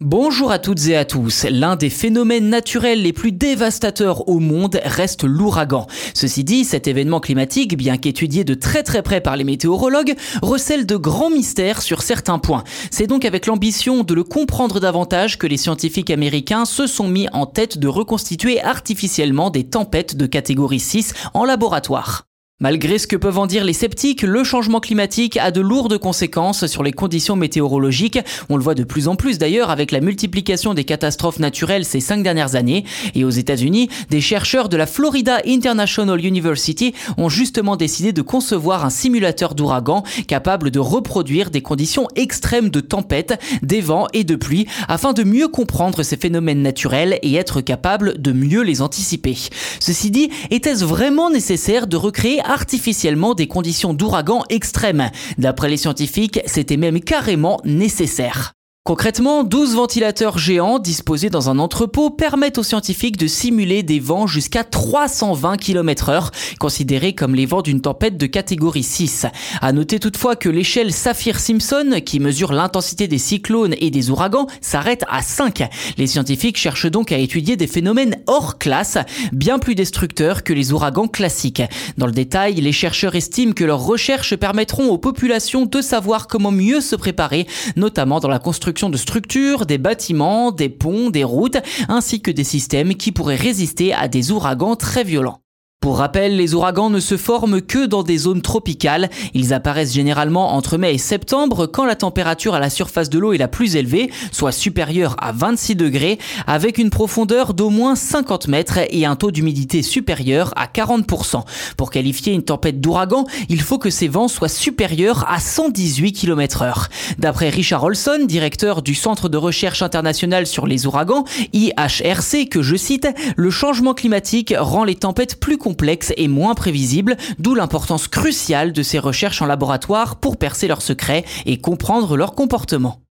Bonjour à toutes et à tous. L'un des phénomènes naturels les plus dévastateurs au monde reste l'ouragan. Ceci dit, cet événement climatique, bien qu'étudié de très très près par les météorologues, recèle de grands mystères sur certains points. C'est donc avec l'ambition de le comprendre davantage que les scientifiques américains se sont mis en tête de reconstituer artificiellement des tempêtes de catégorie 6 en laboratoire. Malgré ce que peuvent en dire les sceptiques, le changement climatique a de lourdes conséquences sur les conditions météorologiques. On le voit de plus en plus d'ailleurs avec la multiplication des catastrophes naturelles ces cinq dernières années. Et aux États-Unis, des chercheurs de la Florida International University ont justement décidé de concevoir un simulateur d'ouragan capable de reproduire des conditions extrêmes de tempête, des vents et de pluie afin de mieux comprendre ces phénomènes naturels et être capable de mieux les anticiper. Ceci dit, était-ce vraiment nécessaire de recréer artificiellement des conditions d'ouragan extrêmes. D'après les scientifiques, c'était même carrément nécessaire. Concrètement, 12 ventilateurs géants disposés dans un entrepôt permettent aux scientifiques de simuler des vents jusqu'à 320 km heure, considérés comme les vents d'une tempête de catégorie 6. À noter toutefois que l'échelle Saphir-Simpson, qui mesure l'intensité des cyclones et des ouragans, s'arrête à 5. Les scientifiques cherchent donc à étudier des phénomènes hors classe, bien plus destructeurs que les ouragans classiques. Dans le détail, les chercheurs estiment que leurs recherches permettront aux populations de savoir comment mieux se préparer, notamment dans la construction de structures, des bâtiments, des ponts, des routes, ainsi que des systèmes qui pourraient résister à des ouragans très violents. Pour rappel, les ouragans ne se forment que dans des zones tropicales. Ils apparaissent généralement entre mai et septembre quand la température à la surface de l'eau est la plus élevée, soit supérieure à 26 degrés, avec une profondeur d'au moins 50 mètres et un taux d'humidité supérieur à 40%. Pour qualifier une tempête d'ouragan, il faut que ces vents soient supérieurs à 118 km heure. D'après Richard Olson, directeur du Centre de recherche international sur les ouragans, IHRC, que je cite, le changement climatique rend les tempêtes plus complexe et moins prévisible, d'où l'importance cruciale de ces recherches en laboratoire pour percer leurs secrets et comprendre leur comportement.